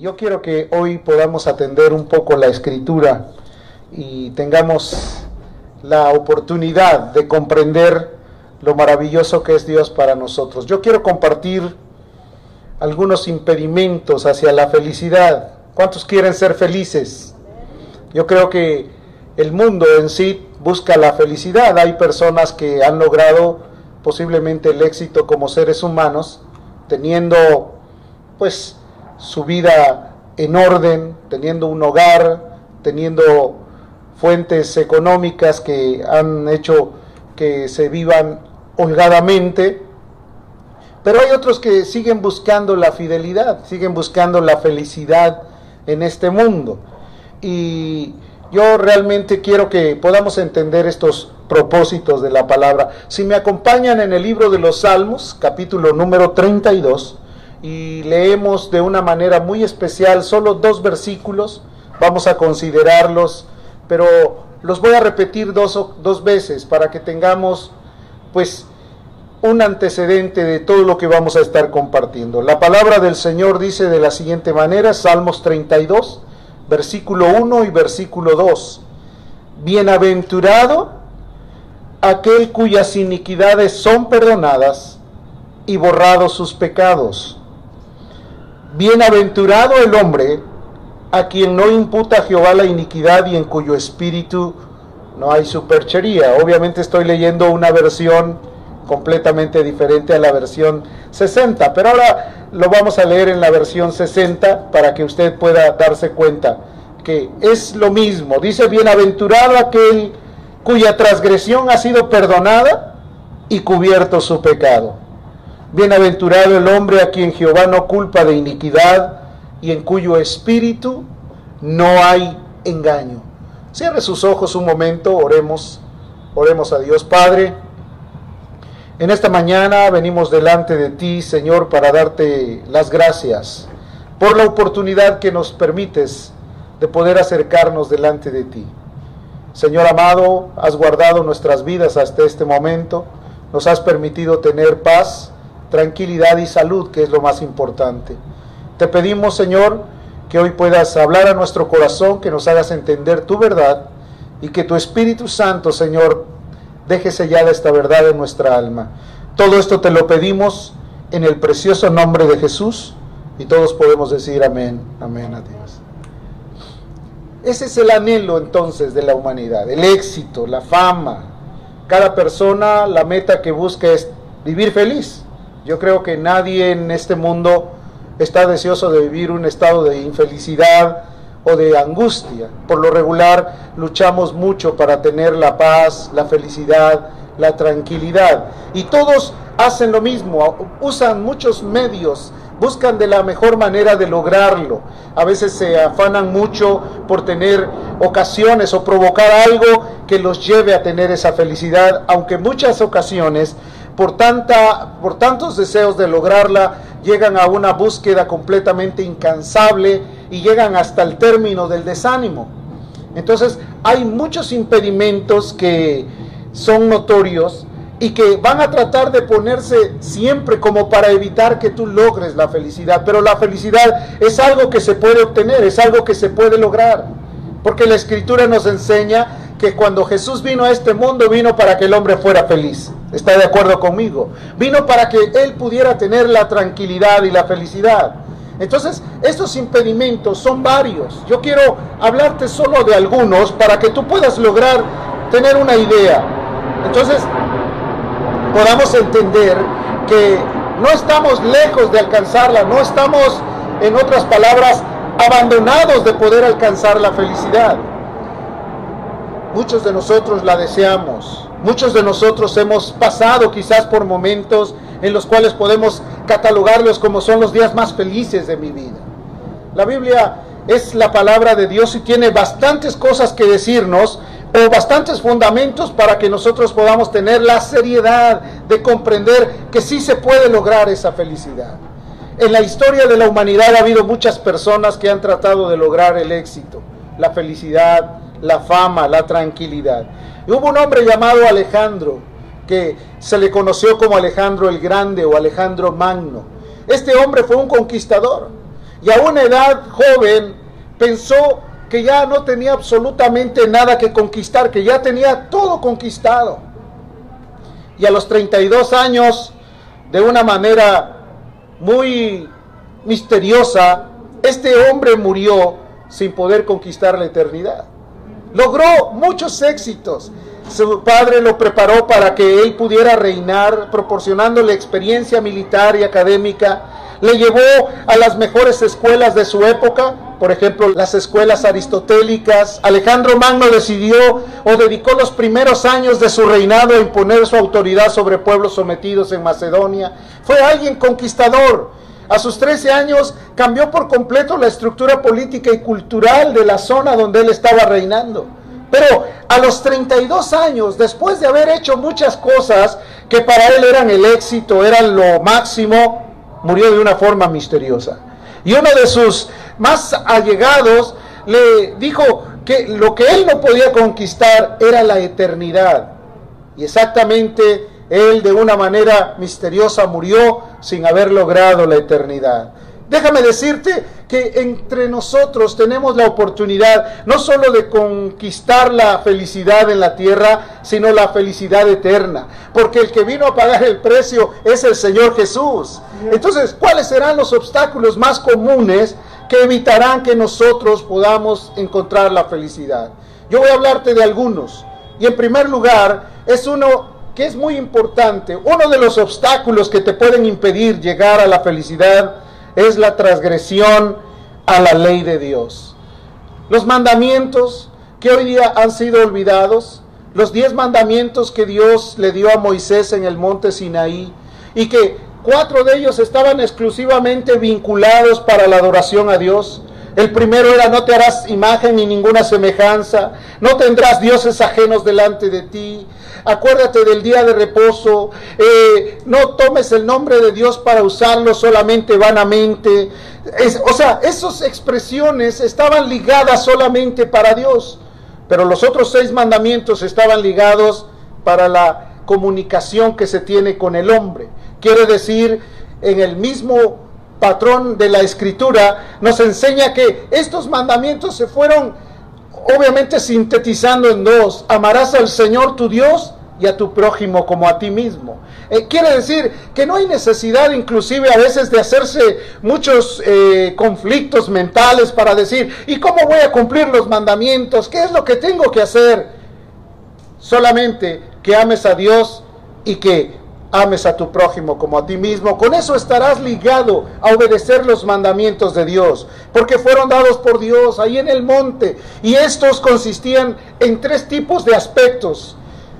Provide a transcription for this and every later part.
Yo quiero que hoy podamos atender un poco la escritura y tengamos la oportunidad de comprender lo maravilloso que es Dios para nosotros. Yo quiero compartir algunos impedimentos hacia la felicidad. ¿Cuántos quieren ser felices? Yo creo que el mundo en sí busca la felicidad. Hay personas que han logrado posiblemente el éxito como seres humanos teniendo pues su vida en orden, teniendo un hogar, teniendo fuentes económicas que han hecho que se vivan holgadamente, pero hay otros que siguen buscando la fidelidad, siguen buscando la felicidad en este mundo. Y yo realmente quiero que podamos entender estos propósitos de la palabra. Si me acompañan en el libro de los Salmos, capítulo número 32, y leemos de una manera muy especial solo dos versículos, vamos a considerarlos, pero los voy a repetir dos, dos veces para que tengamos pues un antecedente de todo lo que vamos a estar compartiendo. La palabra del Señor dice de la siguiente manera, Salmos 32, versículo 1 y versículo 2. Bienaventurado aquel cuyas iniquidades son perdonadas y borrados sus pecados. Bienaventurado el hombre a quien no imputa Jehová la iniquidad y en cuyo espíritu no hay superchería. Obviamente estoy leyendo una versión completamente diferente a la versión 60, pero ahora lo vamos a leer en la versión 60 para que usted pueda darse cuenta que es lo mismo. Dice, bienaventurado aquel cuya transgresión ha sido perdonada y cubierto su pecado. Bienaventurado el hombre a quien Jehová no culpa de iniquidad y en cuyo espíritu no hay engaño. Cierre sus ojos un momento, oremos, oremos a Dios Padre. En esta mañana venimos delante de ti, Señor, para darte las gracias por la oportunidad que nos permites de poder acercarnos delante de ti. Señor amado, has guardado nuestras vidas hasta este momento, nos has permitido tener paz, tranquilidad y salud, que es lo más importante. Te pedimos, Señor, que hoy puedas hablar a nuestro corazón, que nos hagas entender tu verdad y que tu Espíritu Santo, Señor, deje sellada esta verdad en nuestra alma. Todo esto te lo pedimos en el precioso nombre de Jesús y todos podemos decir amén, amén a Dios. Ese es el anhelo entonces de la humanidad, el éxito, la fama. Cada persona la meta que busca es vivir feliz. Yo creo que nadie en este mundo está deseoso de vivir un estado de infelicidad o de angustia. Por lo regular luchamos mucho para tener la paz, la felicidad, la tranquilidad. Y todos hacen lo mismo, usan muchos medios, buscan de la mejor manera de lograrlo. A veces se afanan mucho por tener ocasiones o provocar algo que los lleve a tener esa felicidad, aunque muchas ocasiones por, tanta, por tantos deseos de lograrla, llegan a una búsqueda completamente incansable y llegan hasta el término del desánimo. Entonces hay muchos impedimentos que son notorios y que van a tratar de ponerse siempre como para evitar que tú logres la felicidad. Pero la felicidad es algo que se puede obtener, es algo que se puede lograr. Porque la escritura nos enseña que cuando Jesús vino a este mundo vino para que el hombre fuera feliz. ¿Está de acuerdo conmigo? Vino para que él pudiera tener la tranquilidad y la felicidad. Entonces, estos impedimentos son varios. Yo quiero hablarte solo de algunos para que tú puedas lograr tener una idea. Entonces, podamos entender que no estamos lejos de alcanzarla, no estamos, en otras palabras, abandonados de poder alcanzar la felicidad. Muchos de nosotros la deseamos. Muchos de nosotros hemos pasado quizás por momentos en los cuales podemos catalogarlos como son los días más felices de mi vida. La Biblia es la palabra de Dios y tiene bastantes cosas que decirnos o bastantes fundamentos para que nosotros podamos tener la seriedad de comprender que sí se puede lograr esa felicidad. En la historia de la humanidad ha habido muchas personas que han tratado de lograr el éxito, la felicidad, la fama, la tranquilidad. Y hubo un hombre llamado Alejandro, que se le conoció como Alejandro el Grande o Alejandro Magno. Este hombre fue un conquistador. y a una edad joven pensó que ya no tenía absolutamente nada que conquistar, que ya tenía todo conquistado. Y a los 32 años, de una manera muy misteriosa, este hombre murió sin poder conquistar la eternidad. Logró muchos éxitos. Su padre lo preparó para que él pudiera reinar, proporcionándole experiencia militar y académica. Le llevó a las mejores escuelas de su época, por ejemplo, las escuelas aristotélicas. Alejandro Magno decidió o dedicó los primeros años de su reinado a imponer su autoridad sobre pueblos sometidos en Macedonia. Fue alguien conquistador. A sus 13 años cambió por completo la estructura política y cultural de la zona donde él estaba reinando. Pero a los 32 años, después de haber hecho muchas cosas que para él eran el éxito, eran lo máximo, murió de una forma misteriosa. Y uno de sus más allegados le dijo que lo que él no podía conquistar era la eternidad. Y exactamente él de una manera misteriosa murió sin haber logrado la eternidad. Déjame decirte que entre nosotros tenemos la oportunidad no solo de conquistar la felicidad en la tierra, sino la felicidad eterna. Porque el que vino a pagar el precio es el Señor Jesús. Entonces, ¿cuáles serán los obstáculos más comunes que evitarán que nosotros podamos encontrar la felicidad? Yo voy a hablarte de algunos. Y en primer lugar, es uno que es muy importante. Uno de los obstáculos que te pueden impedir llegar a la felicidad es la transgresión a la ley de Dios. Los mandamientos que hoy día han sido olvidados, los diez mandamientos que Dios le dio a Moisés en el monte Sinaí y que cuatro de ellos estaban exclusivamente vinculados para la adoración a Dios. El primero era no te harás imagen ni ninguna semejanza, no tendrás dioses ajenos delante de ti, acuérdate del día de reposo, eh, no tomes el nombre de Dios para usarlo solamente vanamente. o sea, esas expresiones estaban ligadas solamente para Dios, pero los otros seis mandamientos estaban ligados para la comunicación que se tiene con el hombre. Quiere decir, en el mismo patrón de la escritura, nos enseña que estos mandamientos se fueron obviamente sintetizando en dos. Amarás al Señor tu Dios y a tu prójimo como a ti mismo. Eh, quiere decir que no hay necesidad inclusive a veces de hacerse muchos eh, conflictos mentales para decir, ¿y cómo voy a cumplir los mandamientos? ¿Qué es lo que tengo que hacer? Solamente que ames a Dios y que ames a tu prójimo como a ti mismo. Con eso estarás ligado a obedecer los mandamientos de Dios, porque fueron dados por Dios ahí en el monte. Y estos consistían en tres tipos de aspectos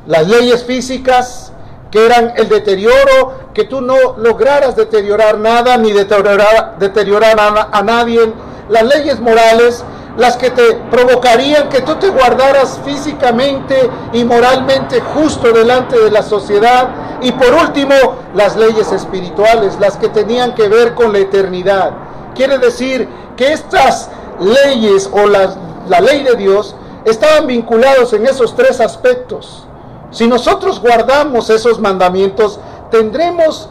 las leyes físicas, que eran el deterioro, que tú no lograras deteriorar nada ni deteriorar, deteriorar a, a nadie, las leyes morales, las que te provocarían que tú te guardaras físicamente y moralmente justo delante de la sociedad. Y por último, las leyes espirituales, las que tenían que ver con la eternidad. Quiere decir que estas leyes o la, la ley de Dios estaban vinculados en esos tres aspectos. Si nosotros guardamos esos mandamientos, tendremos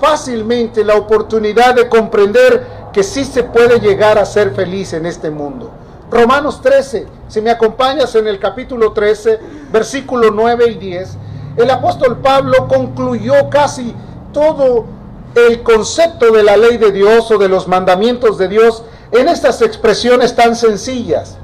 fácilmente la oportunidad de comprender que sí se puede llegar a ser feliz en este mundo. Romanos 13, si me acompañas en el capítulo 13, versículo 9 y 10, el apóstol Pablo concluyó casi todo el concepto de la ley de Dios o de los mandamientos de Dios en estas expresiones tan sencillas.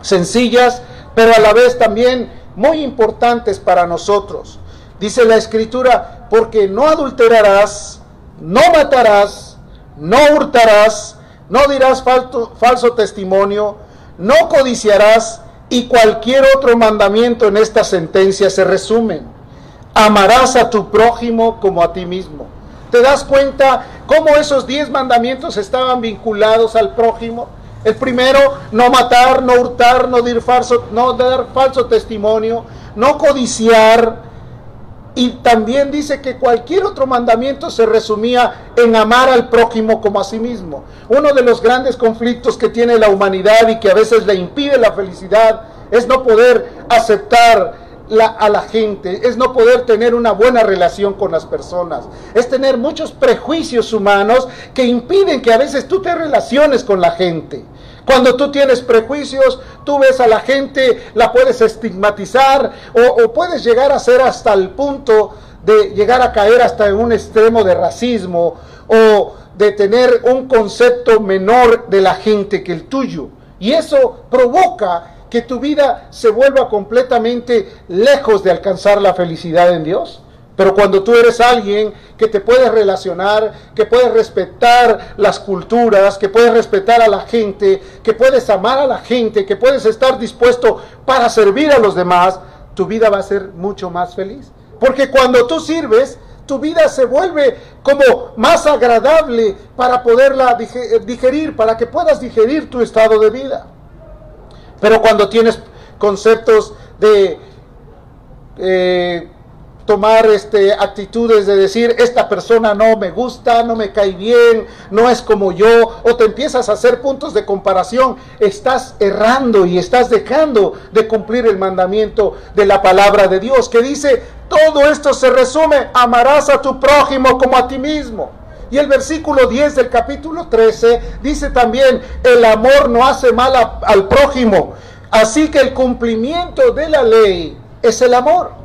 Sencillas, pero a la vez también muy importantes para nosotros. Dice la escritura, porque no adulterarás, no matarás, no hurtarás, no dirás falso, falso testimonio, no codiciarás y cualquier otro mandamiento en esta sentencia se resumen. Amarás a tu prójimo como a ti mismo. ¿Te das cuenta cómo esos diez mandamientos estaban vinculados al prójimo? El primero, no matar, no hurtar, no falso, no dar falso testimonio, no codiciar. Y también dice que cualquier otro mandamiento se resumía en amar al prójimo como a sí mismo. Uno de los grandes conflictos que tiene la humanidad y que a veces le impide la felicidad es no poder aceptar a la gente, es no poder tener una buena relación con las personas, es tener muchos prejuicios humanos que impiden que a veces tú te relaciones con la gente. Cuando tú tienes prejuicios, tú ves a la gente, la puedes estigmatizar o, puedes llegar a ser hasta el punto de llegar a caer hasta en un extremo de racismo o de tener un concepto menor de la gente que el tuyo. Y eso provoca que tu vida se vuelva completamente lejos de alcanzar la felicidad en Dios. Pero cuando tú eres alguien que te puedes relacionar, que puedes respetar las culturas, que puedes respetar a la gente, que puedes amar a la gente, que puedes estar dispuesto para servir a los demás, tu vida va a ser mucho más feliz. Porque cuando tú sirves, tu vida se vuelve como más agradable para poderla digerir, para que puedas digerir tu estado de vida. Pero cuando tienes conceptos de eh, tomar este, actitudes de decir, esta persona no me gusta, no me cae bien, no es como yo, o te empiezas a hacer puntos de comparación, estás errando y estás dejando de cumplir el mandamiento de la palabra de Dios, que dice, todo esto se resume, amarás a tu prójimo como a ti mismo. Y el versículo 10 del capítulo 13 dice también, el amor no hace mal al prójimo. Así que el cumplimiento de la ley es el amor.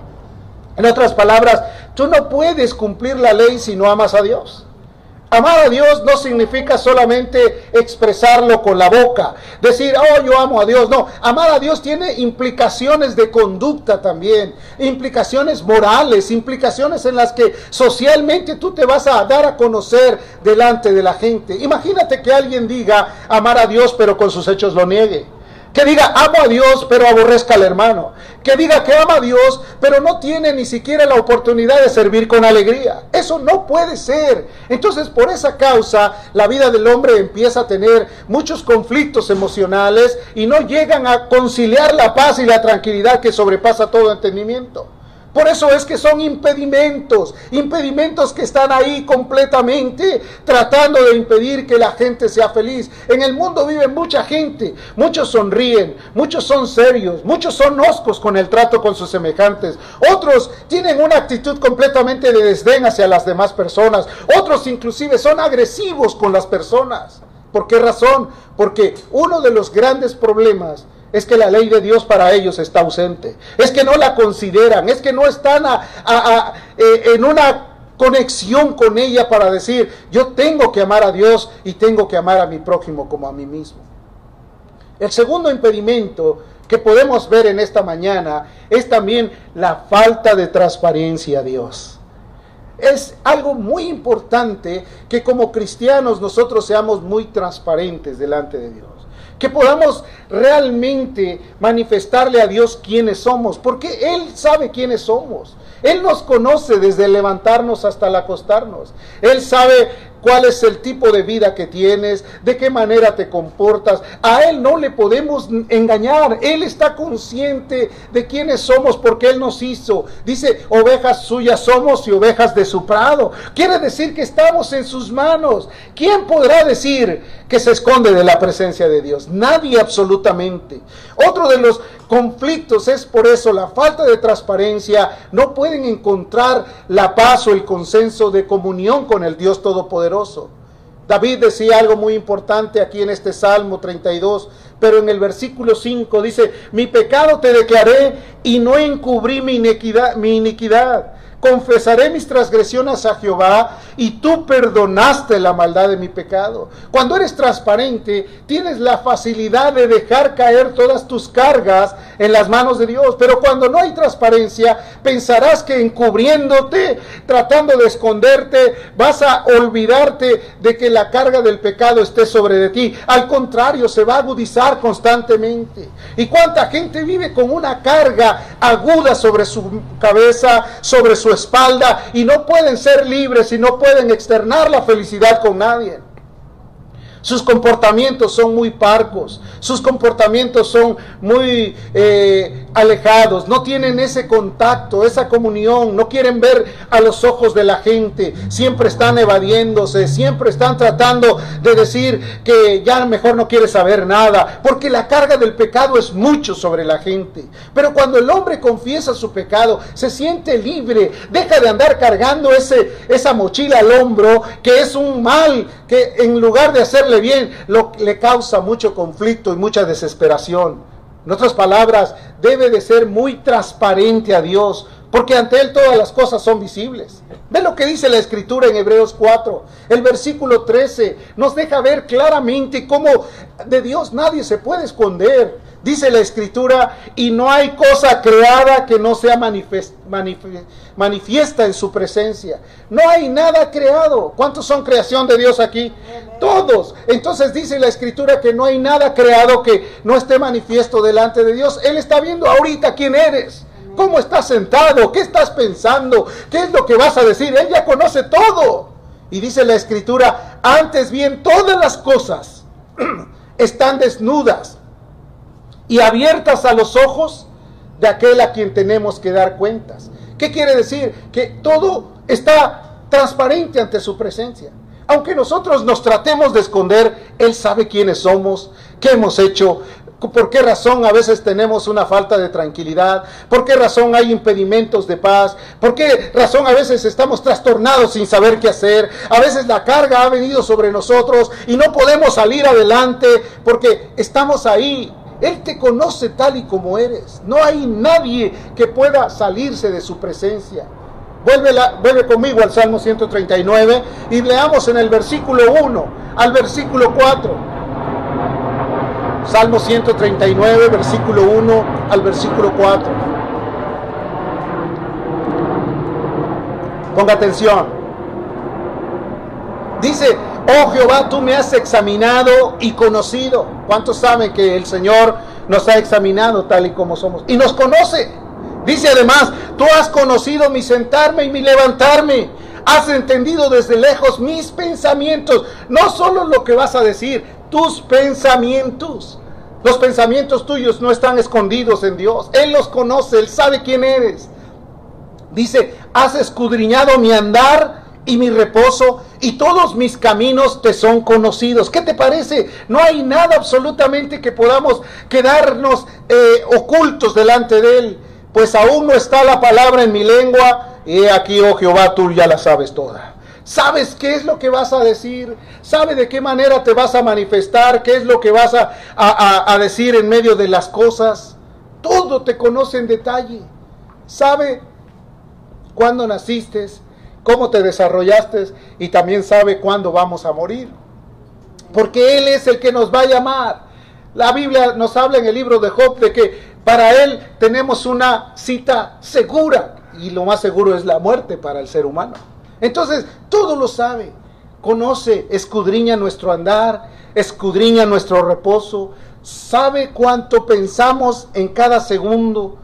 En otras palabras, tú no puedes cumplir la ley si no amas a Dios. Amar a Dios no significa solamente expresarlo con la boca, decir, oh, yo amo a Dios. No, amar a Dios tiene implicaciones de conducta también, implicaciones morales, implicaciones en las que socialmente tú te vas a dar a conocer delante de la gente. Imagínate que alguien diga amar a Dios pero con sus hechos lo niegue. Que diga amo a Dios pero aborrezca al hermano. Que diga que ama a Dios pero no tiene ni siquiera la oportunidad de servir con alegría. Eso no puede ser. Entonces por esa causa la vida del hombre empieza a tener muchos conflictos emocionales y no llegan a conciliar la paz y la tranquilidad que sobrepasa todo entendimiento. Por eso es que son impedimentos, impedimentos que están ahí completamente tratando de impedir que la gente sea feliz. En el mundo vive mucha gente, muchos sonríen, muchos son serios, muchos son oscos con el trato con sus semejantes, otros tienen una actitud completamente de desdén hacia las demás personas, otros inclusive son agresivos con las personas. ¿Por qué razón? Porque uno de los grandes problemas es que la ley de Dios para ellos está ausente. Es que no la consideran. Es que no están eh, en una conexión con ella para decir, yo tengo que amar a Dios y tengo que amar a mi prójimo como a mí mismo. El segundo impedimento que podemos ver en esta mañana es también la falta de transparencia a Dios. Es algo muy importante que como cristianos nosotros seamos muy transparentes delante de Dios que podamos realmente manifestarle a Dios quiénes somos, porque Él sabe quiénes somos. Él nos conoce desde levantarnos hasta el acostarnos. Él sabe cuál es el tipo de vida que tienes, de qué manera te comportas. A Él no le podemos engañar. Él está consciente de quiénes somos porque Él nos hizo. Dice, ovejas suyas somos y ovejas de su prado. Quiere decir que estamos en sus manos. ¿Quién podrá decir que se esconde de la presencia de Dios? Nadie absolutamente. Otro de los conflictos es por eso la falta de transparencia. No pueden encontrar la paz o el consenso de comunión con el Dios Todopoderoso David decía algo muy importante aquí en este Salmo 32, pero en el versículo 5 dice, mi pecado te declaré y no encubrí mi iniquidad. Mi iniquidad confesaré mis transgresiones a Jehová y tú perdonaste la maldad de mi pecado. Cuando eres transparente, tienes la facilidad de dejar caer todas tus cargas en las manos de Dios. Pero cuando no hay transparencia, pensarás que encubriéndote, tratando de esconderte, vas a olvidarte de que la carga del pecado esté sobre de ti. Al contrario, se va a agudizar constantemente. ¿Y cuánta gente vive con una carga aguda sobre su cabeza, sobre su espalda y no pueden ser libres y no pueden externar la felicidad con nadie. Sus comportamientos son muy parcos, sus comportamientos son muy eh, alejados, no tienen ese contacto, esa comunión, no quieren ver a los ojos de la gente, siempre están evadiéndose, siempre están tratando de decir que ya mejor no quiere saber nada, porque la carga del pecado es mucho sobre la gente. Pero cuando el hombre confiesa su pecado, se siente libre, deja de andar cargando ese, esa mochila al hombro, que es un mal que en lugar de hacer bien, lo, le causa mucho conflicto y mucha desesperación. En otras palabras, debe de ser muy transparente a Dios, porque ante Él todas las cosas son visibles. Ve lo que dice la Escritura en Hebreos 4, el versículo 13, nos deja ver claramente cómo de Dios nadie se puede esconder. Dice la escritura, y no hay cosa creada que no sea manifiesta en su presencia. No hay nada creado. ¿Cuántos son creación de Dios aquí? Todos. Entonces dice la escritura que no hay nada creado que no esté manifiesto delante de Dios. Él está viendo ahorita quién eres. ¿Cómo estás sentado? ¿Qué estás pensando? ¿Qué es lo que vas a decir? Él ya conoce todo. Y dice la escritura, antes bien todas las cosas están desnudas y abiertas a los ojos de aquel a quien tenemos que dar cuentas. ¿Qué quiere decir? Que todo está transparente ante su presencia. Aunque nosotros nos tratemos de esconder, Él sabe quiénes somos, qué hemos hecho, por qué razón a veces tenemos una falta de tranquilidad, por qué razón hay impedimentos de paz, por qué razón a veces estamos trastornados sin saber qué hacer, a veces la carga ha venido sobre nosotros y no podemos salir adelante porque estamos ahí él te conoce tal y como eres. No hay nadie que pueda salirse de su presencia. Vuelve, conmigo al Salmo 139 y leamos en el versículo 1 al versículo 4. Salmo 139, versículo 1 al versículo 4. Ponga atención. Dice, Oh Jehová, tú me has examinado y conocido. ¿Cuántos saben que el Señor nos ha examinado tal y como somos? Y nos conoce. Dice además, tú has conocido mi sentarme y mi levantarme. Has entendido desde lejos mis pensamientos. No solo lo que vas a decir, tus pensamientos. Los pensamientos tuyos no están escondidos en Dios. Él los conoce, Él sabe quién eres. Dice, has escudriñado mi andar y mi reposo y todos mis caminos te son conocidos. ¿Qué te parece? No hay nada absolutamente que podamos quedarnos eh, ocultos delante de Él, pues aún no está la palabra en mi lengua y aquí, oh Jehová, tú ya la sabes toda. ¿Sabes qué es lo que vas a decir? ¿Sabe de qué manera te vas a manifestar? ¿Qué es lo que vas a, a decir en medio de las cosas? Todo te conoce en detalle. ¿Sabe cuándo naciste? cómo te desarrollaste y también sabe cuándo vamos a morir. Porque Él es el que nos va a llamar. La Biblia nos habla en el libro de Job de que para Él tenemos una cita segura y lo más seguro es la muerte para el ser humano. Entonces, todo lo sabe, conoce, escudriña nuestro andar, escudriña nuestro reposo, sabe cuánto pensamos en cada segundo.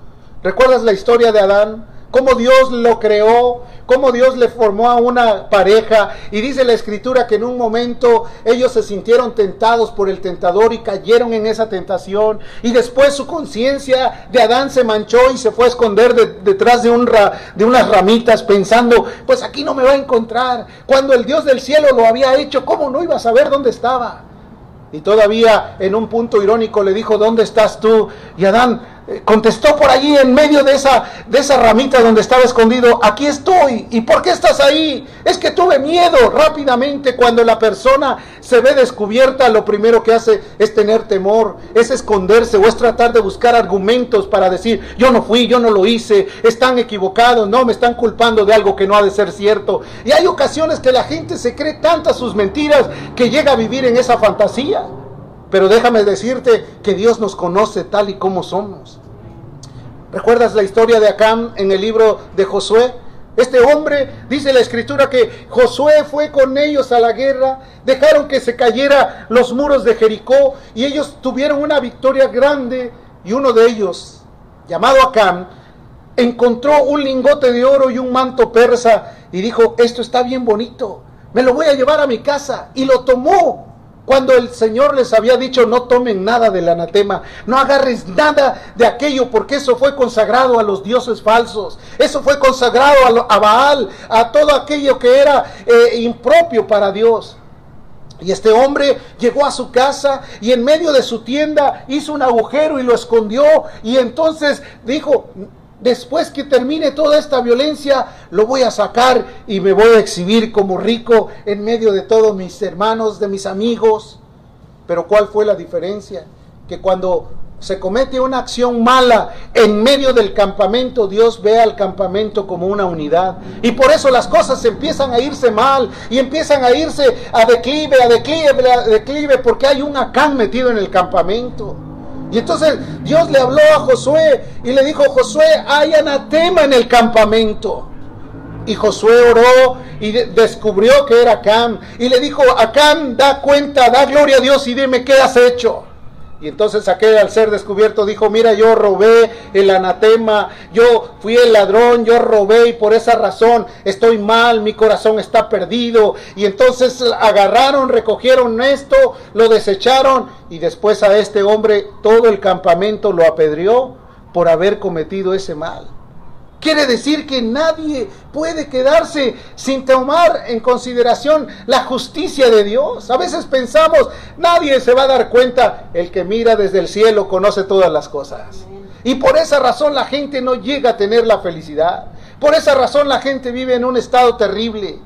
¿Recuerdas la historia de Adán? Cómo Dios lo creó, cómo Dios le formó a una pareja. Y dice la escritura que en un momento ellos se sintieron tentados por el tentador y cayeron en esa tentación. Y después su conciencia de Adán se manchó y se fue a esconder detrás de, de unas ramitas pensando, pues aquí no me va a encontrar. Cuando el Dios del cielo lo había hecho, ¿cómo no iba a saber dónde estaba? Y todavía en un punto irónico le dijo, ¿dónde estás tú? Y Adán contestó por allí en medio de esa, de esa ramita donde estaba escondido, aquí estoy. ¿Y por qué estás ahí? Es que tuve miedo rápidamente cuando la persona se ve descubierta, lo primero que hace es tener temor, es esconderse o es tratar de buscar argumentos para decir, yo no fui, yo no lo hice, están equivocados, no, me están culpando de algo que no ha de ser cierto. Y hay ocasiones que la gente se cree tantas sus mentiras que llega a vivir en esa fantasía. Pero déjame decirte que Dios nos conoce tal y como somos. ¿Recuerdas la historia de Acán en el libro de Josué? Este hombre, dice la escritura, que Josué fue con ellos a la guerra, dejaron que se cayera los muros de Jericó y ellos tuvieron una victoria grande y uno de ellos, llamado Acán, encontró un lingote de oro y un manto persa y dijo, esto está bien bonito, me lo voy a llevar a mi casa y lo tomó Cuando el Señor les había dicho no tomen nada del anatema, no agarres nada de aquello, porque eso fue consagrado a los dioses falsos, eso fue consagrado a, Baal, a todo aquello que era eh, impropio para Dios. Y este hombre llegó a su casa y en medio de su tienda hizo un agujero y lo escondió. Y entonces dijo, después que termine toda esta violencia, lo voy a sacar y me voy a exhibir como rico en medio de todos mis hermanos, de mis amigos. Pero ¿cuál fue la diferencia? Que cuando se comete una acción mala en medio del campamento, Dios ve al campamento como una unidad. Y por eso las cosas empiezan a irse mal y empiezan a irse a declive, a declive, a declive, porque hay un acán metido en el campamento. Y entonces Dios le habló a Josué y le dijo, Josué, hay anatema en el campamento. Y Josué oró y descubrió que era Acán. Y le dijo, Acán, da cuenta, da gloria a Dios y dime qué has hecho. Y entonces aquel al ser descubierto dijo, mira, yo robé el anatema, yo fui el ladrón, yo robé y por esa razón estoy mal, mi corazón está perdido. Y entonces agarraron, recogieron esto, lo desecharon y después a este hombre todo el campamento lo apedreó por haber cometido ese mal. Quiere decir que nadie puede quedarse sin tomar en consideración la justicia de Dios. A veces pensamos, nadie se va a dar cuenta, el que mira desde el cielo conoce todas las cosas. Y por esa razón la gente no llega a tener la felicidad. Por esa razón la gente vive en un estado terrible.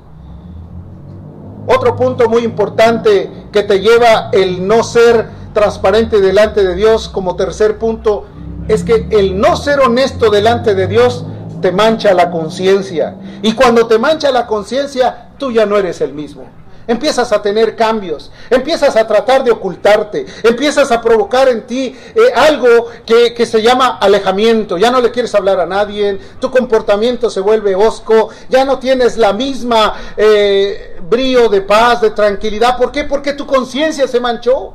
Otro punto muy importante que te lleva el no ser transparente delante de Dios como tercer punto es que el no ser honesto delante de Dios te mancha la conciencia. Y cuando te mancha la conciencia, tú ya no eres el mismo. Empiezas a tener cambios, empiezas a tratar de ocultarte, empiezas a provocar en ti eh, algo que, se llama alejamiento. Ya no le quieres hablar a nadie, tu comportamiento se vuelve osco, ya no tienes la misma eh, brío de paz, de tranquilidad. ¿Por qué? Porque tu conciencia se manchó.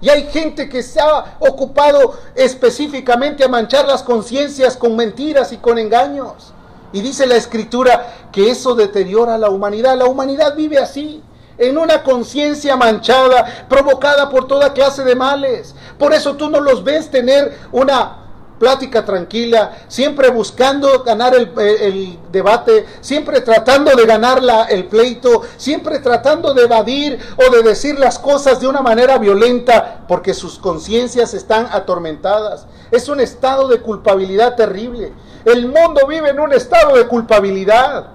Y hay gente que se ha ocupado específicamente a manchar las conciencias con mentiras y con engaños. Y dice la escritura que eso deteriora a la humanidad. La humanidad vive así, en una conciencia manchada, provocada por toda clase de males. Por eso tú no los ves tener una plática tranquila, siempre buscando ganar el, debate, siempre tratando de ganar la, el pleito, siempre tratando de evadir o de decir las cosas de una manera violenta, porque sus conciencias están atormentadas. Es un estado de culpabilidad terrible. El mundo vive en un estado de culpabilidad,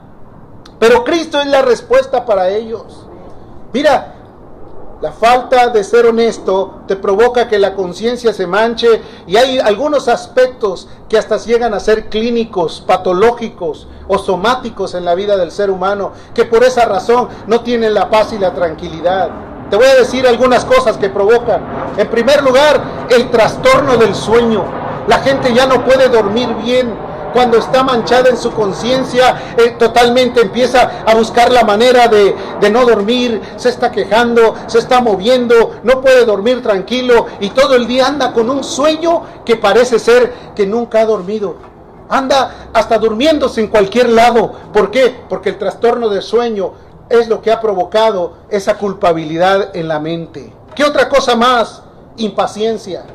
pero Cristo es la respuesta para ellos. Mira, la falta de ser honesto te provoca que la conciencia se manche y hay algunos aspectos que hasta llegan a ser clínicos, patológicos o somáticos en la vida del ser humano, que por esa razón no tienen la paz y la tranquilidad. Te voy a decir algunas cosas que provocan. En primer lugar, el trastorno del sueño. La gente ya no puede dormir bien cuando está manchada en su conciencia, eh, totalmente empieza a buscar la manera de, no dormir, se está quejando, se está moviendo, no puede dormir tranquilo y todo el día anda con un sueño que parece ser que nunca ha dormido. Anda hasta durmiéndose en cualquier lado. ¿Por qué? Porque el trastorno de sueño es lo que ha provocado esa culpabilidad en la mente. ¿Qué otra cosa más? Impaciencia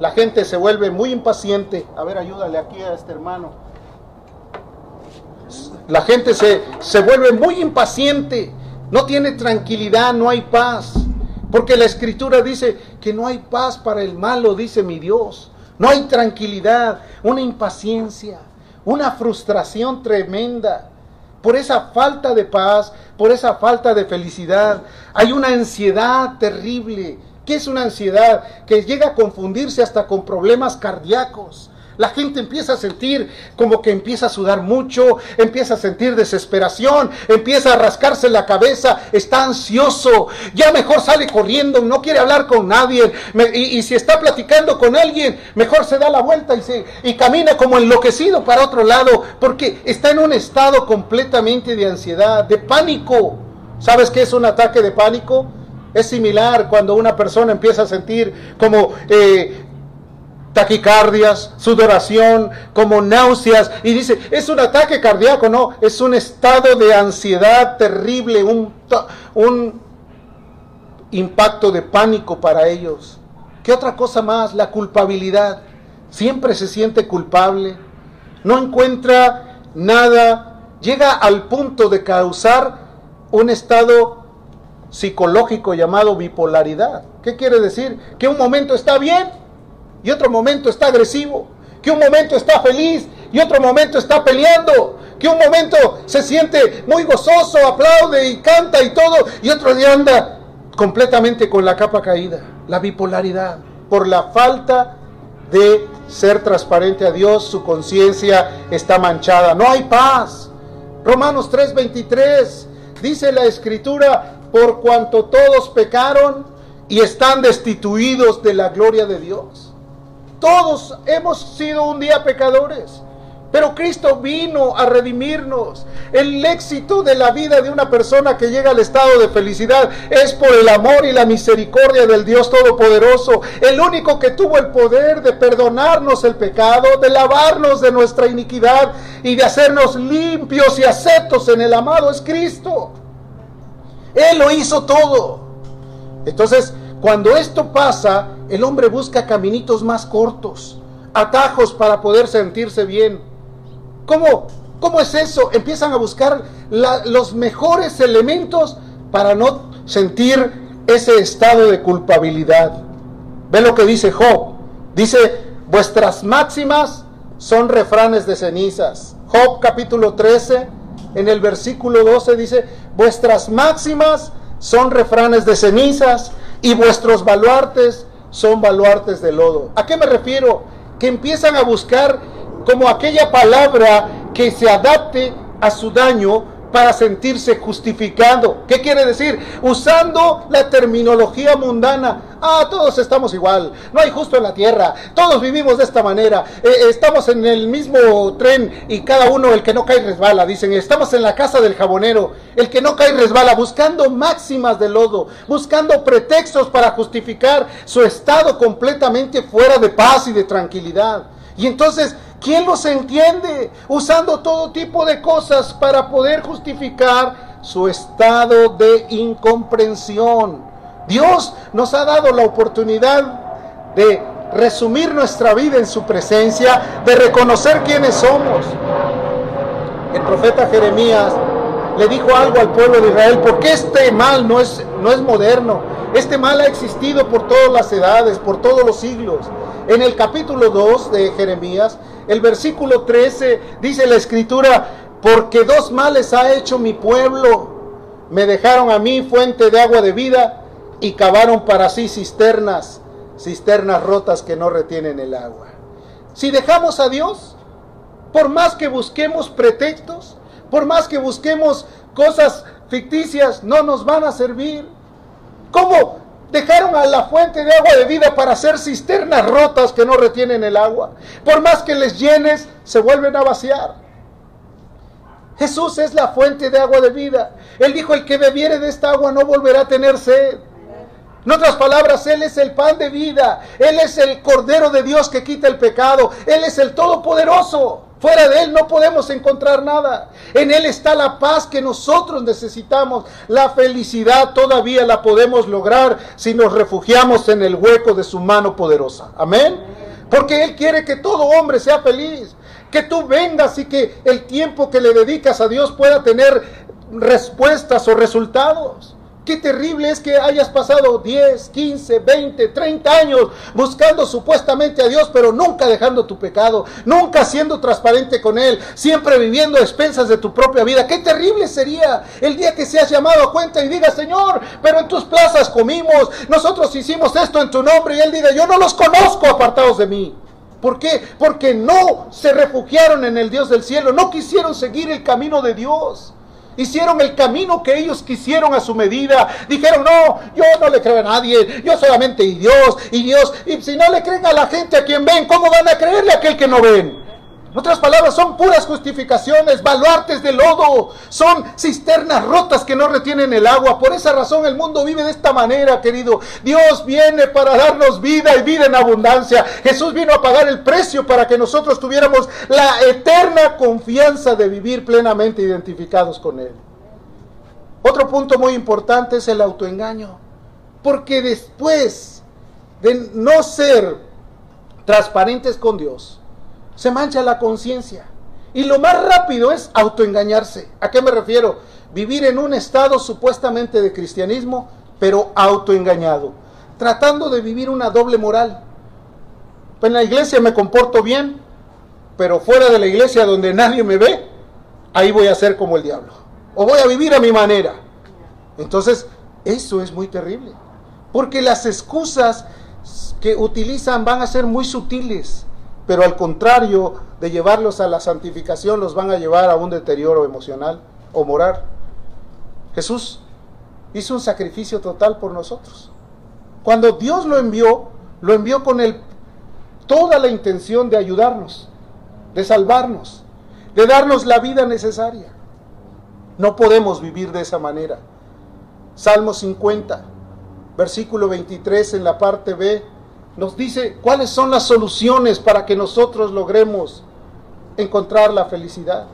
la gente se vuelve muy impaciente. A ver, ayúdale aquí a este hermano. La gente se, se vuelve muy impaciente. No tiene tranquilidad, no hay paz. Porque la escritura dice que no hay paz para el malo, dice mi Dios. No hay tranquilidad, una impaciencia, una frustración tremenda. Por esa falta de paz, por esa falta de felicidad, hay una ansiedad terrible ¿Qué es una ansiedad? Que llega a confundirse hasta con problemas cardíacos. La gente empieza a sentir como que empieza a sudar mucho, empieza a sentir desesperación, empieza a rascarse la cabeza, está ansioso, ya mejor sale corriendo, no quiere hablar con nadie, y, si está platicando con alguien, mejor se da la vuelta y, se, y camina como enloquecido para otro lado, porque está en un estado completamente de ansiedad, de pánico. ¿Sabes qué es un ataque de pánico? Es similar cuando una persona empieza a sentir como eh, taquicardias, sudoración, como náuseas, y dice, es un ataque cardíaco, no, es un estado de ansiedad terrible, un, un impacto de pánico para ellos. ¿Qué otra cosa más? La culpabilidad. Siempre se siente culpable. No encuentra nada. Llega al punto de causar un estado psicológico llamado bipolaridad. ¿Qué quiere decir? Que un momento está bien y otro momento está agresivo. Que un momento está feliz y otro momento está peleando. Que un momento se siente muy gozoso, aplaude y canta y todo. Y otro día anda completamente con la capa caída. La bipolaridad. Por la falta de ser transparente a Dios, su conciencia está manchada. No hay paz. Romanos 3:23 dice la escritura, por cuanto todos pecaron y están destituidos de la gloria de Dios. Todos hemos sido un día pecadores. Pero Cristo vino a redimirnos. El éxito de la vida de una persona que llega al estado de felicidad es por el amor y la misericordia del Dios Todopoderoso. El único que tuvo el poder de perdonarnos el pecado, de lavarnos de nuestra iniquidad y de hacernos limpios y aceptos en el amado es Cristo. Él lo hizo todo. Entonces, cuando esto pasa, el hombre busca caminitos más cortos, atajos para poder sentirse bien. ¿Cómo, cómo es eso? Empiezan a buscar los mejores elementos para no sentir ese estado de culpabilidad. Ve lo que dice Job. Dice, vuestras máximas son refranes de cenizas. Job capítulo 13, en el versículo 12 dice, vuestras máximas son refranes de cenizas y vuestros baluartes son baluartes de lodo. ¿A qué me refiero? Que empiezan a buscar como aquella palabra que se adapte a su daño para sentirse justificado. ¿Qué quiere decir? Usando la terminología mundana. Ah, todos estamos igual. No hay justo en la tierra. Todos vivimos de esta manera. Eh, estamos en el mismo tren y cada uno el que no cae resbala. Dicen, estamos en la casa del jabonero. El que no cae resbala. Buscando máximas de lodo. Buscando pretextos para justificar su estado completamente fuera de paz y de tranquilidad. Y entonces ¿Quién los entiende? Usando todo tipo de cosas para poder justificar su estado de incomprensión. Dios nos ha dado la oportunidad de resumir nuestra vida en su presencia, de reconocer quiénes somos. El profeta Jeremías le dijo algo al pueblo de Israel, porque este mal no es, no es moderno, este mal ha existido por todas las edades, por todos los siglos. En el capítulo 2 de Jeremías, el versículo 13 dice la escritura, porque dos males ha hecho mi pueblo. Me dejaron a mí fuente de agua de vida y cavaron para sí cisternas, cisternas rotas que no retienen el agua. Si dejamos a Dios, por más que busquemos pretextos, por más que busquemos cosas ficticias, no nos van a servir. ¿Cómo Dejaron a la fuente de agua de vida para hacer cisternas rotas que no retienen el agua. Por más que les llenes, se vuelven a vaciar. Jesús es la fuente de agua de vida. Él dijo, el que bebiere de esta agua no volverá a tener sed. En otras palabras, Él es el pan de vida. Él es el Cordero de Dios que quita el pecado. Él es el Todopoderoso. Fuera de Él no podemos encontrar nada. En Él está la paz que nosotros necesitamos. La felicidad todavía la podemos lograr si nos refugiamos en el hueco de su mano poderosa. Amén. Porque Él quiere que todo hombre sea feliz. Que tú vengas y que el tiempo que le dedicas a Dios pueda tener respuestas o resultados. Qué terrible es que hayas pasado 10, 15, 20, 30 años buscando supuestamente a Dios, pero nunca dejando tu pecado, nunca siendo transparente con Él, siempre viviendo a expensas de tu propia vida. Qué terrible sería el día que seas llamado a cuenta y digas, Señor, pero en tus plazas comimos, nosotros hicimos esto en tu nombre, y Él diga, yo no los conozco apartados de mí. ¿Por qué? Porque no se refugiaron en el Dios del cielo, no quisieron seguir el camino de Dios. Hicieron el camino que ellos quisieron a su medida. Dijeron, no, yo no le creo a nadie, yo solamente y Dios, y Dios. Y si no le creen a la gente a quien ven, ¿cómo van a creerle a aquel que no ven? Otras palabras, son puras justificaciones, baluartes de lodo, son cisternas rotas que no retienen el agua. Por esa razón el mundo vive de esta manera, querido. Dios viene para darnos vida y vida en abundancia. Jesús vino a pagar el precio para que nosotros tuviéramos la eterna confianza de vivir plenamente identificados con Él. Otro punto muy importante es el autoengaño. Porque después de no ser transparentes con Dios, se mancha la conciencia. Y lo más rápido es autoengañarse. ¿A qué me refiero? Vivir en un estado supuestamente de cristianismo, pero autoengañado. Tratando de vivir una doble moral. En la iglesia me comporto bien, pero fuera de la iglesia donde nadie me ve, ahí voy a ser como el diablo. O voy a vivir a mi manera. Entonces, eso es muy terrible. Porque las excusas que utilizan van a ser muy sutiles, pero al contrario de llevarlos a la santificación, los van a llevar a un deterioro emocional o moral. Jesús hizo un sacrificio total por nosotros. Cuando Dios lo envió, lo envió con el, toda la intención de ayudarnos de salvarnos, de darnos la vida necesaria. No podemos vivir de esa manera. Salmo 50, versículo 23 en la parte B, nos dice cuáles son las soluciones para que nosotros logremos encontrar la felicidad.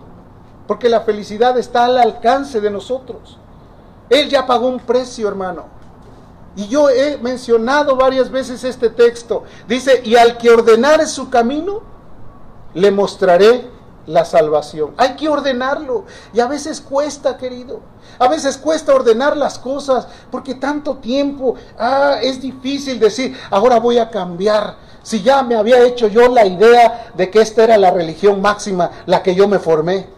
Porque la felicidad está al alcance de nosotros. Él ya pagó un precio, hermano. Y yo he mencionado varias veces este texto. Dice, y al que ordenare su camino, le mostraré la salvación. Hay que ordenarlo. Y a veces cuesta, querido. A veces cuesta ordenar las cosas porque tanto tiempo, ah, es difícil decir, ahora voy a cambiar. Si ya me había hecho yo la idea de que esta era la religión máxima, la que yo me formé.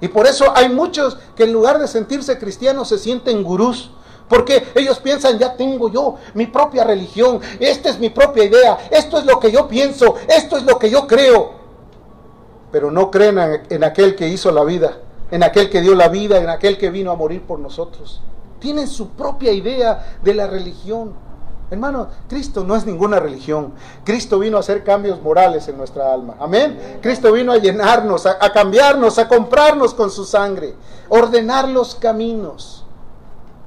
Y por eso hay muchos que en lugar de sentirse cristianos se sienten gurús. Porque ellos piensan, ya tengo yo mi propia religión, esta es mi propia idea, esto es lo que yo pienso, esto es lo que yo creo pero no creen en aquel que hizo la vida, en aquel que dio la vida, en aquel que vino a morir por nosotros. Tienen su propia idea de la religión. Hermano, Cristo no es ninguna religión. Cristo vino a hacer cambios morales en nuestra alma. Amén. Cristo vino a llenarnos, a, cambiarnos, a comprarnos con su sangre, ordenar los caminos,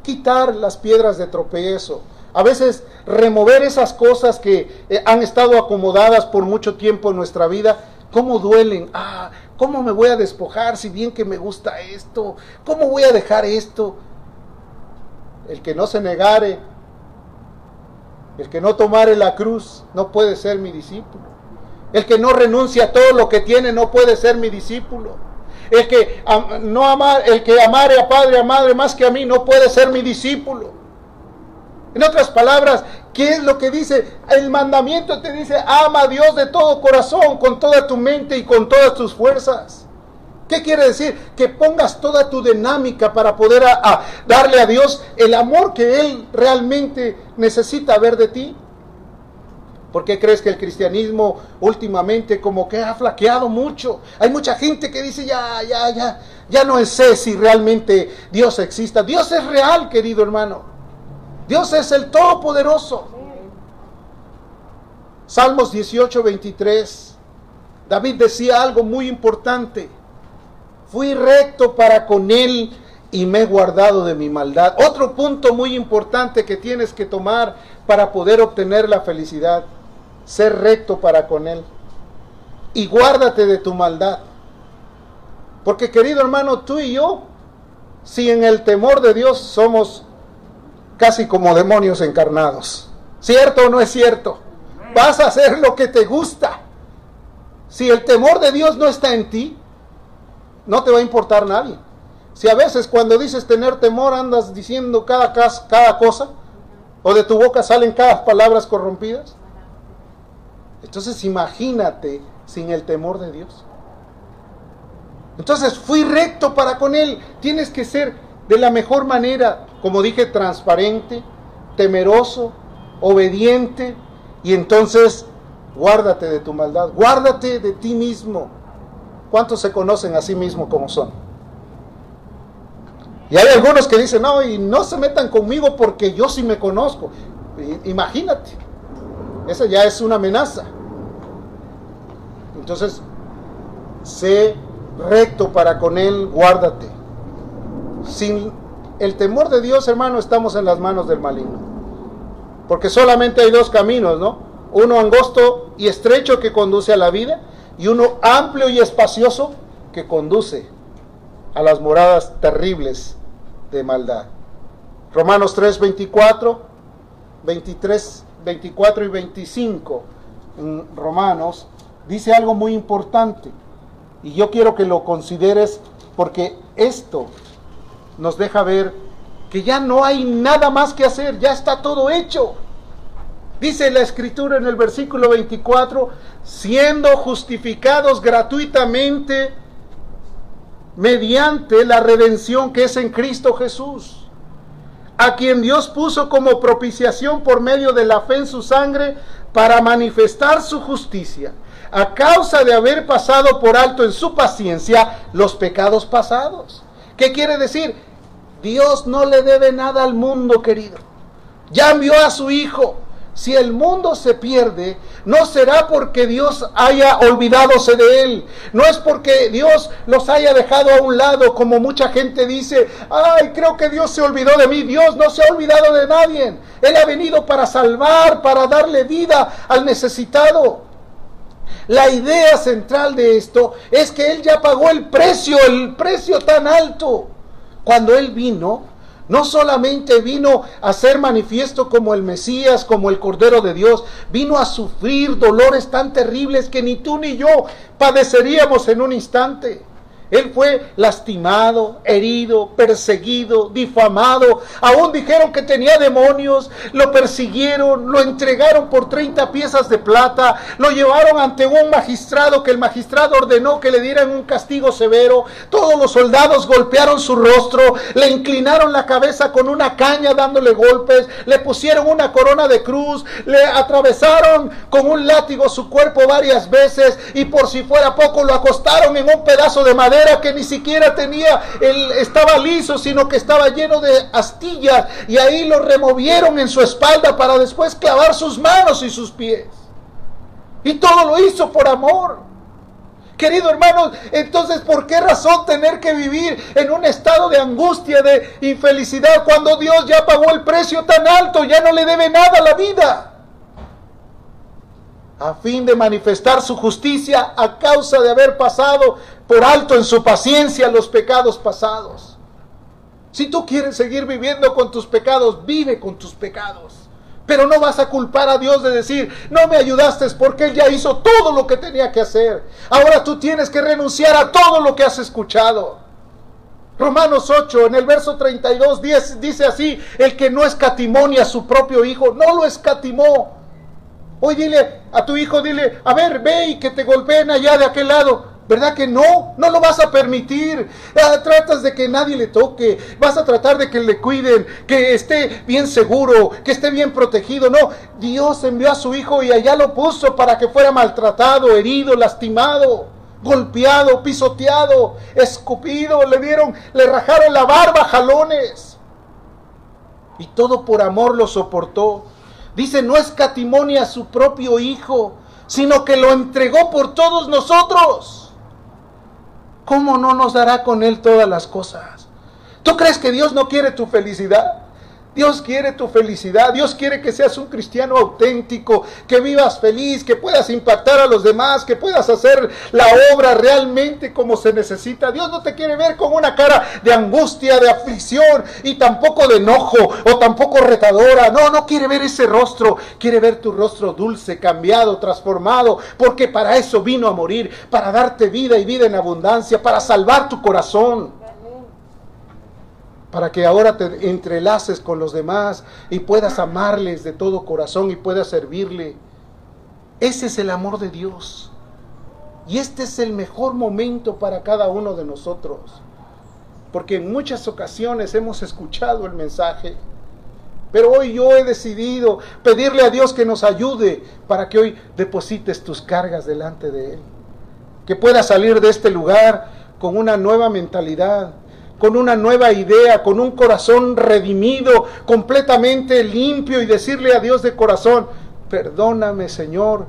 quitar las piedras de tropiezo. A veces remover esas cosas que eh, han estado acomodadas por mucho tiempo en nuestra vida ¿Cómo duelen? Ah, ¿cómo me voy a despojar si bien que me gusta esto? ¿Cómo voy a dejar esto? El que no se negare, el que no tomare la cruz, no puede ser mi discípulo. El que no renuncia a todo lo que tiene, no puede ser mi discípulo. El que, no amar, el que amare a padre, a madre más que a mí, no puede ser mi discípulo. En otras palabras, ¿qué es lo que dice? El mandamiento te dice, ama a Dios de todo corazón, con toda tu mente y con todas tus fuerzas. ¿Qué quiere decir? Que pongas toda tu dinámica para poder darle a Dios el amor que Él realmente necesita ver de ti. ¿Por qué crees que el cristianismo últimamente como que ha flaqueado mucho? Hay mucha gente que dice, ya, ya, ya, ya no sé si realmente Dios exista. Dios es real, querido hermano. Dios es el Todopoderoso. Salmos 18, 23. David decía algo muy importante. Fui recto para con él y me he guardado de mi maldad. Otro punto muy importante que tienes que tomar para poder obtener la felicidad. Ser recto para con él. Y guárdate de tu maldad. Porque querido hermano, tú y yo, si en el temor de Dios somos casi como demonios encarnados. ¿Cierto o no es cierto? Vas a hacer lo que te gusta. Si el temor de Dios no está en ti, no te va a importar nadie. Si a veces cuando dices tener temor andas diciendo cada, cosa, o de tu boca salen cada palabras corrompidas, entonces imagínate sin el temor de Dios. Entonces fui recto para con Él. Tienes que ser de la mejor manera, como dije, transparente, temeroso, obediente, y entonces guárdate de tu maldad, guárdate de ti mismo. ¿Cuántos se conocen a sí mismos como son? Y hay algunos que dicen, no, y no se metan conmigo porque yo sí me conozco. Imagínate, esa ya es una amenaza. Entonces, sé recto para con él, guárdate. Sin el temor de Dios, hermano, estamos en las manos del maligno. Porque solamente hay dos caminos, ¿no? Uno angosto y estrecho que conduce a la vida y uno amplio y espacioso que conduce a las moradas terribles de maldad. Romanos 3:24 23, 24 y 25 en Romanos, dice algo muy importante. Y yo quiero que lo consideres porque esto nos deja ver que ya no hay nada más que hacer, ya está todo hecho. Dice la escritura en el versículo 24, siendo justificados gratuitamente mediante la redención que es en Cristo Jesús, a quien Dios puso como propiciación por medio de la fe en su sangre para manifestar su justicia, a causa de haber pasado por alto en su paciencia los pecados pasados. ¿Qué quiere decir? Dios no le debe nada al mundo, querido. Ya envió a su Hijo si el mundo se pierde, no será porque Dios haya olvidadose de él, no es porque Dios los haya dejado a un lado, como mucha gente dice, ay, creo que Dios se olvidó de mí, Dios no se ha olvidado de nadie, Él ha venido para salvar, para darle vida al necesitado. La idea central de esto es que Él ya pagó el precio, el precio tan alto. Cuando Él vino, no solamente vino a ser manifiesto como el Mesías, como el Cordero de Dios, vino a sufrir dolores tan terribles que ni tú ni yo padeceríamos en un instante. Él fue lastimado, herido, perseguido, difamado. Aún dijeron que tenía demonios, lo persiguieron, lo entregaron por 30 piezas de plata, lo llevaron ante un magistrado que el magistrado ordenó que le dieran un castigo severo. Todos los soldados golpearon su rostro, le inclinaron la cabeza con una caña dándole golpes, le pusieron una corona de cruz, le atravesaron con un látigo su cuerpo varias veces y por si fuera poco lo acostaron en un pedazo de madera que ni siquiera tenía, el, estaba liso, sino que estaba lleno de astillas. Y ahí lo removieron en su espalda para después clavar sus manos y sus pies. Y todo lo hizo por amor. Querido hermano, entonces, ¿por qué razón tener que vivir en un estado de angustia, de infelicidad, cuando Dios ya pagó el precio tan alto, ya no le debe nada a la vida? A fin de manifestar su justicia a causa de haber pasado por alto en su paciencia los pecados pasados. Si tú quieres seguir viviendo con tus pecados, vive con tus pecados. Pero no vas a culpar a Dios de decir, no me ayudaste porque Él ya hizo todo lo que tenía que hacer. Ahora tú tienes que renunciar a todo lo que has escuchado. Romanos 8, en el verso 32, dice así, el que no escatimonia a su propio hijo, no lo escatimó, Hoy dile a tu hijo, dile, a ver, ve y que te golpeen allá de aquel lado. ¿Verdad que no? No lo vas a permitir. Ah, tratas de que nadie le toque. Vas a tratar de que le cuiden, que esté bien seguro, que esté bien protegido. No, Dios envió a su hijo y allá lo puso para que fuera maltratado, herido, lastimado, golpeado, pisoteado, escupido. Le dieron, le rajaron la barba, jalones. Y todo por amor lo soportó. Dice, no escatimonia a su propio Hijo, sino que lo entregó por todos nosotros. ¿Cómo no nos dará con Él todas las cosas? ¿Tú crees que Dios no quiere tu felicidad? Dios quiere tu felicidad, Dios quiere que seas un cristiano auténtico, que vivas feliz, que puedas impactar a los demás, que puedas hacer la obra realmente como se necesita. Dios no te quiere ver con una cara de angustia, de aflicción y tampoco de enojo o tampoco retadora. No, no quiere ver ese rostro, quiere ver tu rostro dulce, cambiado, transformado, porque para eso vino a morir, para darte vida y vida en abundancia, para salvar tu corazón para que ahora te entrelaces con los demás y puedas amarles de todo corazón y puedas servirle. Ese es el amor de Dios. Y este es el mejor momento para cada uno de nosotros. Porque en muchas ocasiones hemos escuchado el mensaje. Pero hoy yo he decidido pedirle a Dios que nos ayude para que hoy deposites tus cargas delante de Él. Que puedas salir de este lugar con una nueva mentalidad, con una nueva idea, con un corazón redimido, completamente limpio y decirle a Dios de corazón, perdóname Señor,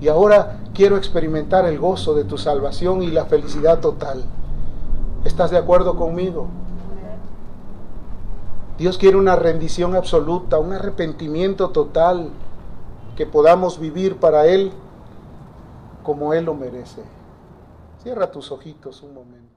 y ahora quiero experimentar el gozo de tu salvación y la felicidad total. ¿Estás de acuerdo conmigo? Dios quiere una rendición absoluta, un arrepentimiento total, que podamos vivir para Él como Él lo merece. Cierra tus ojitos un momento.